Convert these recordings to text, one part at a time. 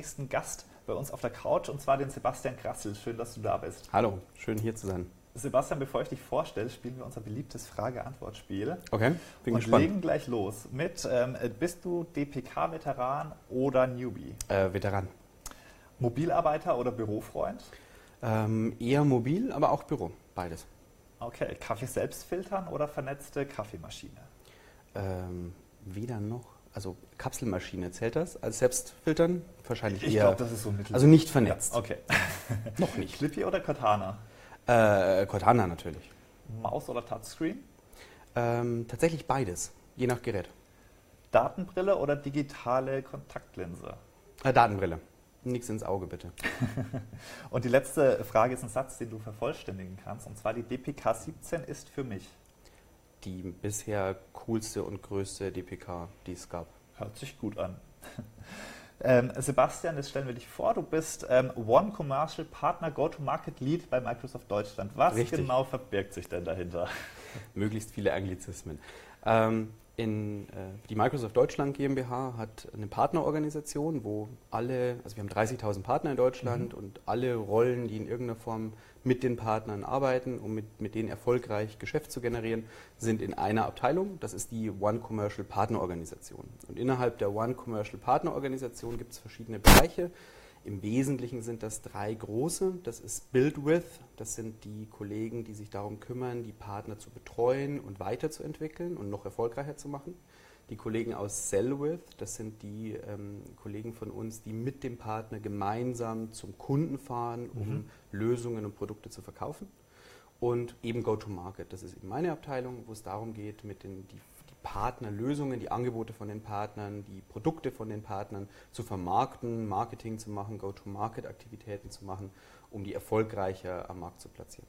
nächsten Gast bei uns auf der Couch und zwar den Sebastian Krassel. Schön, dass du da bist. Hallo, schön hier zu sein. Sebastian, bevor ich dich vorstelle, spielen wir unser beliebtes Frage-Antwort-Spiel. Okay, bin und gespannt. legen gleich los mit, ähm, bist du DPK-Veteran oder Newbie? Äh, Veteran. Mobilarbeiter oder Bürofreund? Ähm, eher mobil, aber auch Büro, beides. Okay, Kaffee selbst filtern oder vernetzte Kaffeemaschine? Ähm, weder noch. Also Kapselmaschine zählt das als Selbstfiltern? Wahrscheinlich ich eher. Ich glaube, das ist so mittel. Also nicht vernetzt. Ja, okay. noch nicht. Clippy oder Cortana? Äh, Cortana natürlich. Maus oder Touchscreen? Ähm, tatsächlich beides, je nach Gerät. Datenbrille oder digitale Kontaktlinse? Äh, Datenbrille. Nichts ins Auge, bitte. und die letzte Frage ist ein Satz, den du vervollständigen kannst. Und zwar die DPK 17 ist für mich. Die bisher coolste und größte DPK, die es gab. Hört sich gut an. Ähm, Sebastian, jetzt stellen wir dich vor, du bist ähm, One Commercial Partner Go-to-Market Lead bei Microsoft Deutschland. Was Richtig. genau verbirgt sich denn dahinter? Möglichst viele Anglizismen. Ähm, in, äh, die Microsoft Deutschland GmbH hat eine Partnerorganisation, wo alle, also wir haben 30.000 Partner in Deutschland mhm. und alle Rollen, die in irgendeiner Form mit den Partnern arbeiten, um mit, mit denen erfolgreich Geschäft zu generieren, sind in einer Abteilung. Das ist die One Commercial Partnerorganisation. Und innerhalb der One Commercial Partnerorganisation gibt es verschiedene Bereiche. Im Wesentlichen sind das drei große. Das ist Build With, das sind die Kollegen, die sich darum kümmern, die Partner zu betreuen und weiterzuentwickeln und noch erfolgreicher zu machen. Die Kollegen aus Sell With, das sind die ähm, Kollegen von uns, die mit dem Partner gemeinsam zum Kunden fahren, um mhm. Lösungen und Produkte zu verkaufen. Und eben Go-to-Market, das ist eben meine Abteilung, wo es darum geht, mit den, die Partnerlösungen, die Angebote von den Partnern, die Produkte von den Partnern zu vermarkten, Marketing zu machen, Go-to-Market-Aktivitäten zu machen, um die erfolgreicher am Markt zu platzieren.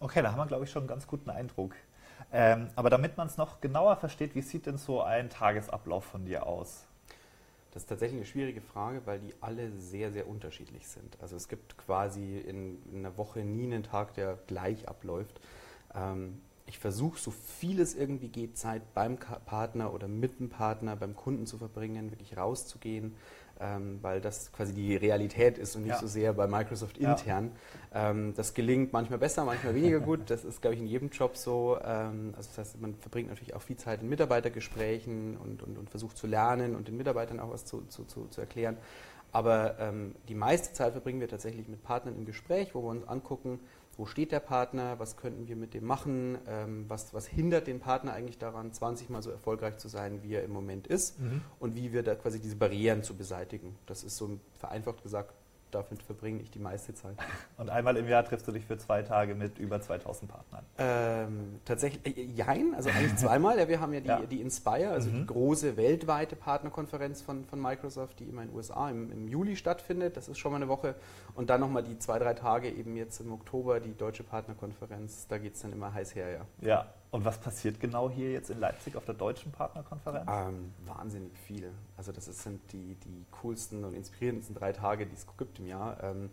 Okay, da haben wir, glaube ich, schon einen ganz guten Eindruck. Ähm, aber damit man es noch genauer versteht, wie sieht denn so ein Tagesablauf von dir aus? Das ist tatsächlich eine schwierige Frage, weil die alle sehr, sehr unterschiedlich sind. Also es gibt quasi in, in einer Woche nie einen Tag, der gleich abläuft. Ähm, ich versuche, so viel es irgendwie geht, Zeit beim Partner oder mit dem Partner, beim Kunden zu verbringen, wirklich rauszugehen, ähm, weil das quasi die Realität ist und nicht ja. so sehr bei Microsoft intern. Ja. Ähm, das gelingt manchmal besser, manchmal weniger gut. Das ist, glaube ich, in jedem Job so. Ähm, also das heißt, man verbringt natürlich auch viel Zeit in Mitarbeitergesprächen und, und, und versucht zu lernen und den Mitarbeitern auch was zu, zu, zu, zu erklären. Aber ähm, die meiste Zeit verbringen wir tatsächlich mit Partnern im Gespräch, wo wir uns angucken, wo steht der Partner, was könnten wir mit dem machen, ähm, was, was hindert den Partner eigentlich daran, 20 Mal so erfolgreich zu sein, wie er im Moment ist mhm. und wie wir da quasi diese Barrieren zu beseitigen. Das ist so vereinfacht gesagt damit verbringe ich die meiste Zeit. Und einmal im Jahr triffst du dich für zwei Tage mit über 2000 Partnern? Ähm, tatsächlich, äh, jein, also eigentlich zweimal. Ja, wir haben ja die, ja. die Inspire, also mhm. die große weltweite Partnerkonferenz von, von Microsoft, die immer in den USA im, im Juli stattfindet. Das ist schon mal eine Woche. Und dann nochmal die zwei, drei Tage eben jetzt im Oktober, die deutsche Partnerkonferenz. Da geht es dann immer heiß her, ja. Ja, und was passiert genau hier jetzt in Leipzig auf der deutschen Partnerkonferenz? Ähm, wahnsinnig viel. Also das sind die, die coolsten und inspirierendsten drei Tage, die es gibt im Jahr. Ähm,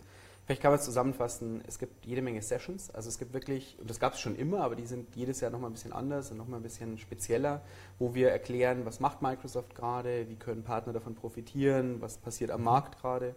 vielleicht kann man es zusammenfassen, es gibt jede Menge Sessions. Also es gibt wirklich, und das gab es schon immer, aber die sind jedes Jahr nochmal ein bisschen anders und nochmal ein bisschen spezieller, wo wir erklären, was macht Microsoft gerade, wie können Partner davon profitieren, was passiert am Markt gerade.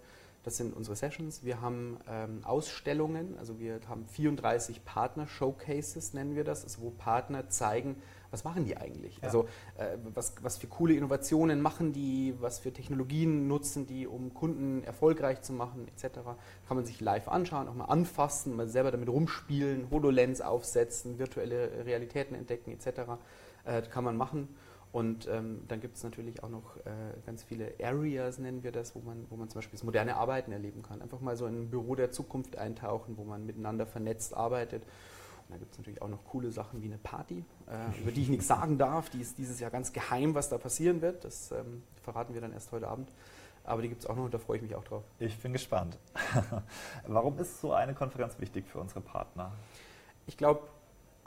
Das sind unsere Sessions. Wir haben ähm, Ausstellungen, also wir haben 34 Partner-Showcases, nennen wir das, also wo Partner zeigen, was machen die eigentlich? Ja. Also äh, was, was für coole Innovationen machen die, was für Technologien nutzen die, um Kunden erfolgreich zu machen, etc. Kann man sich live anschauen, auch mal anfassen, mal selber damit rumspielen, HoloLens aufsetzen, virtuelle Realitäten entdecken, etc. Äh, kann man machen. Und ähm, dann gibt es natürlich auch noch äh, ganz viele Areas, nennen wir das, wo man, wo man zum Beispiel das moderne Arbeiten erleben kann. Einfach mal so in ein Büro der Zukunft eintauchen, wo man miteinander vernetzt arbeitet. Und da gibt es natürlich auch noch coole Sachen wie eine Party, äh, über die ich nichts sagen darf. Die ist dieses Jahr ganz geheim, was da passieren wird. Das ähm, verraten wir dann erst heute Abend. Aber die gibt es auch noch und da freue ich mich auch drauf. Ich bin gespannt. Warum ist so eine Konferenz wichtig für unsere Partner? Ich glaube,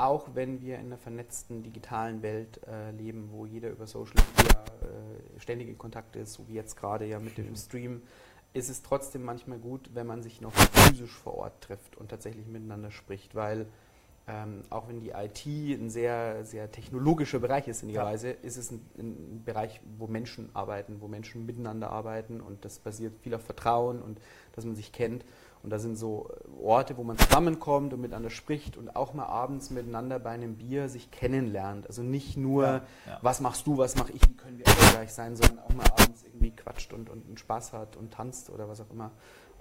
auch wenn wir in einer vernetzten digitalen Welt äh, leben, wo jeder über Social Media äh, ständig in Kontakt ist, so wie jetzt gerade ja mit dem Stream, ist es trotzdem manchmal gut, wenn man sich noch physisch vor Ort trifft und tatsächlich miteinander spricht, weil Ähm, auch wenn die IT ein sehr, sehr technologischer Bereich ist, sinnigerweise, ja. ist es ein, ein, Bereich, wo Menschen arbeiten, wo Menschen miteinander arbeiten und das basiert viel auf Vertrauen und dass man sich kennt. Und da sind so Orte, wo man zusammenkommt und miteinander spricht und auch mal abends miteinander bei einem Bier sich kennenlernt. Also nicht nur, ja, ja. was machst du, was mache ich, wie können wir erfolgreich sein, sondern auch mal abends irgendwie quatscht und, und, und Spaß hat und tanzt oder was auch immer.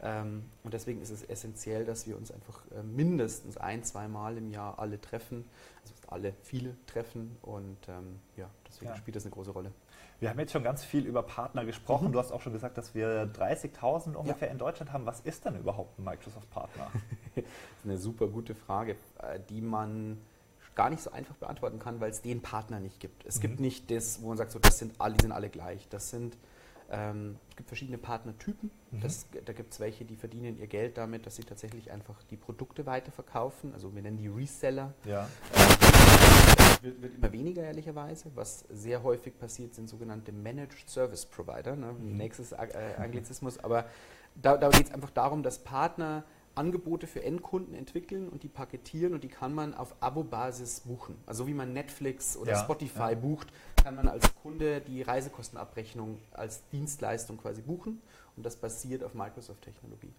Ähm, und deswegen ist es essentiell, dass wir uns einfach äh, mindestens ein, zwei Mal im Jahr alle treffen, also alle viele treffen und ähm, ja, deswegen ja. spielt das eine große Rolle. Wir haben jetzt schon ganz viel über Partner gesprochen. Mhm. Du hast auch schon gesagt, dass wir 30.000 ungefähr ja. in Deutschland haben. Was ist denn überhaupt ein Microsoft-Partner? das ist eine super gute Frage, äh, die man gar nicht so einfach beantworten kann, weil es den Partner nicht gibt. Es mhm. gibt nicht das, wo man sagt, so, das sind alle, die sind alle gleich. Das sind ähm, es gibt verschiedene Partnertypen. Mhm. Das, da gibt es welche, die verdienen ihr Geld damit, dass sie tatsächlich einfach die Produkte weiterverkaufen. Also wir nennen die Reseller. Ja. Äh, wird, wird, immer weniger ehrlicherweise. Was sehr häufig passiert, sind sogenannte Managed Service Provider. Ne? Mhm. Nächstes äh, Anglizismus. Aber da, da geht es einfach darum, dass Partner Angebote für Endkunden entwickeln und die paketieren und die kann man auf Abo-Basis buchen. Also wie man Netflix oder ja, Spotify ja. bucht, kann man als Kunde die Reisekostenabrechnung als Dienstleistung quasi buchen und das basiert auf Microsoft-Technologie.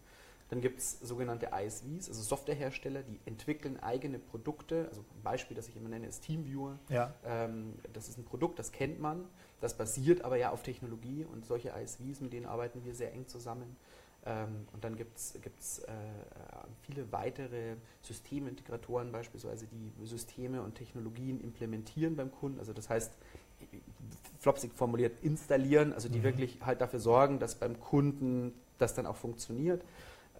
Dann gibt es sogenannte ISVs, also Softwarehersteller, die entwickeln eigene Produkte. Also ein Beispiel, das ich immer nenne, ist TeamViewer. Ja. Ähm, das ist ein Produkt, das kennt man, das basiert aber ja auf Technologie und solche ISVs, mit denen arbeiten wir sehr eng zusammen. Ähm, und dann gibt es äh, viele weitere Systemintegratoren beispielsweise, die Systeme und Technologien implementieren beim Kunden. Also das heißt, flopsig formuliert, installieren, also die mhm. wirklich halt dafür sorgen, dass beim Kunden das dann auch funktioniert.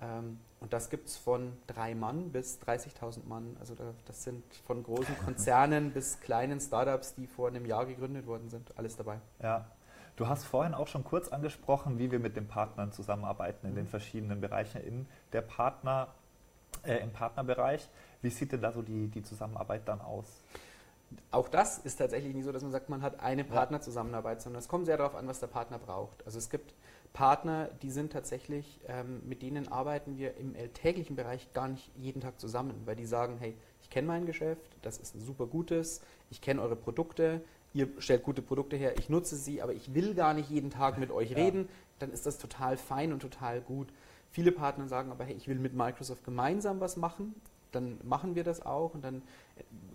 Ähm, und das gibt es von drei Mann bis 30.000 Mann. Also das sind von großen Konzernen bis kleinen Startups, die vor einem Jahr gegründet worden sind, alles dabei. Ja, Du hast vorhin auch schon kurz angesprochen, wie wir mit den Partnern zusammenarbeiten in den verschiedenen Bereichen in der Partner, äh, im Partnerbereich. Wie sieht denn da so die, die Zusammenarbeit dann aus? Auch das ist tatsächlich nicht so, dass man sagt, man hat eine Partnerzusammenarbeit, sondern es kommt sehr darauf an, was der Partner braucht. Also es gibt Partner, die sind tatsächlich, ähm, mit denen arbeiten wir im alltäglichen Bereich gar nicht jeden Tag zusammen, weil die sagen, hey, ich kenne mein Geschäft, das ist ein super gutes, ich kenne eure Produkte, ihr stellt gute Produkte her, ich nutze sie, aber ich will gar nicht jeden Tag mit euch ja. reden, dann ist das total fein und total gut. Viele Partner sagen aber, hey, ich will mit Microsoft gemeinsam was machen, dann machen wir das auch und dann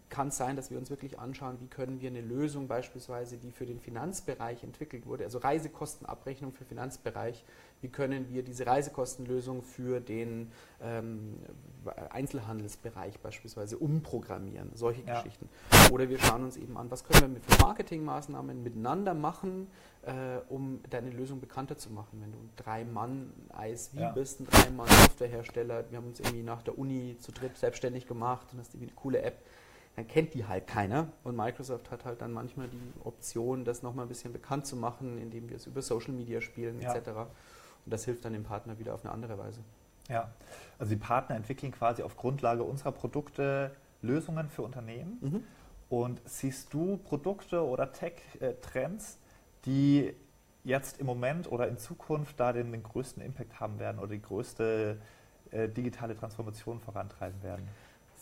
kann es sein, dass wir uns wirklich anschauen, wie können wir eine Lösung beispielsweise, die für den Finanzbereich entwickelt wurde, also Reisekostenabrechnung für Finanzbereich, wie können wir diese Reisekostenlösung für den ähm, Einzelhandelsbereich beispielsweise umprogrammieren, solche ja. Geschichten. Oder wir schauen uns eben an, was können wir mit Marketingmaßnahmen miteinander machen, äh, um deine Lösung bekannter zu machen. Wenn du ein Drei-Mann-ISV ja. bist, ein Drei-Mann-Softwarehersteller, wir haben uns irgendwie nach der Uni zu dritt selbstständig gemacht und hast irgendwie eine coole App, dann kennt die halt keiner. Und Microsoft hat halt dann manchmal die Option, das nochmal ein bisschen bekannt zu machen, indem wir es über Social Media spielen ja. etc. Und das hilft dann dem Partner wieder auf eine andere Weise. Ja, also die Partner entwickeln quasi auf Grundlage unserer Produkte Lösungen für Unternehmen. Mhm. Und siehst du Produkte oder Tech-Trends, die jetzt im Moment oder in Zukunft da den, den größten Impact haben werden oder die größte äh, digitale Transformation vorantreiben werden?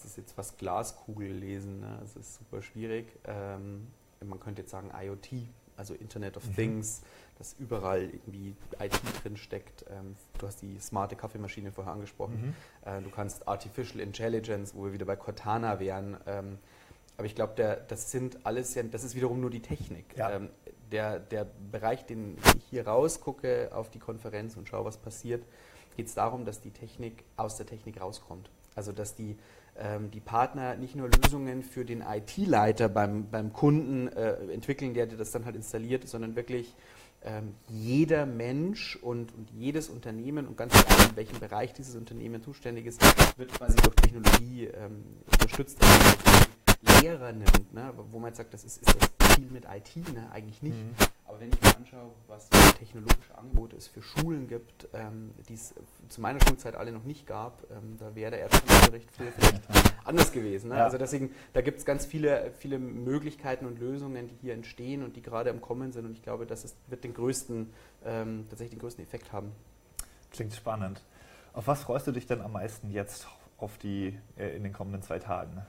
Das ist jetzt was Glaskugel lesen, ne? das ist super schwierig. Ähm, man könnte jetzt sagen IoT, also Internet of mhm. Things, dass überall irgendwie IT drin steckt. Ähm, du hast die smarte Kaffeemaschine vorher angesprochen. Mhm. Äh, du kannst Artificial Intelligence, wo wir wieder bei Cortana wären. Ähm, aber ich glaube, das sind alles ja, das ist wiederum nur die Technik. Ja. Ähm, der, der Bereich, den ich hier rausgucke auf die Konferenz und schaue, was passiert, geht es darum, dass die Technik aus der Technik rauskommt. Also dass die die Partner nicht nur Lösungen für den IT-Leiter beim, beim Kunden äh, entwickeln, der das dann halt installiert, sondern wirklich ähm, jeder Mensch und, und, jedes Unternehmen und ganz egal in welchem Bereich dieses Unternehmen zuständig ist, wird quasi durch Technologie ähm, unterstützt, Lehrer nimmt, ne, wo man jetzt sagt, das ist, ist das viel mit IT, ne, eigentlich nicht. Mhm. Aber wenn ich mir anschaue, was technologische Angebote es für Schulen gibt, ähm, die es zu meiner Schulzeit alle noch nicht gab, ähm, da wäre der Erdkundeunterricht vielleicht anders gewesen. Ne? Ja. Also deswegen, da gibt es ganz viele, viele Möglichkeiten und Lösungen, die hier entstehen und die gerade am Kommen sind. Und ich glaube, das wird den größten, ähm, tatsächlich den größten Effekt haben. Klingt spannend. Auf was freust du dich denn am meisten jetzt auf die äh, in den kommenden zwei Tagen?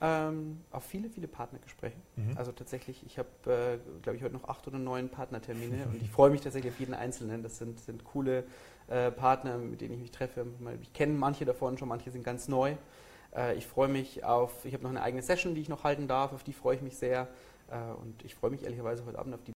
Ähm, auf viele, viele Partnergespräche. Mhm. Also tatsächlich, ich habe, äh, glaube ich, heute noch acht oder neun Partnertermine und ich freue mich tatsächlich auf jeden einzelnen. Das sind, sind coole äh, Partner, mit denen ich mich treffe. Ich kenne manche davon schon, manche sind ganz neu. Äh, ich freue mich auf, ich habe noch eine eigene Session, die ich noch halten darf, auf die freue ich mich sehr. Äh, und ich freue mich ehrlicherweise heute Abend auf die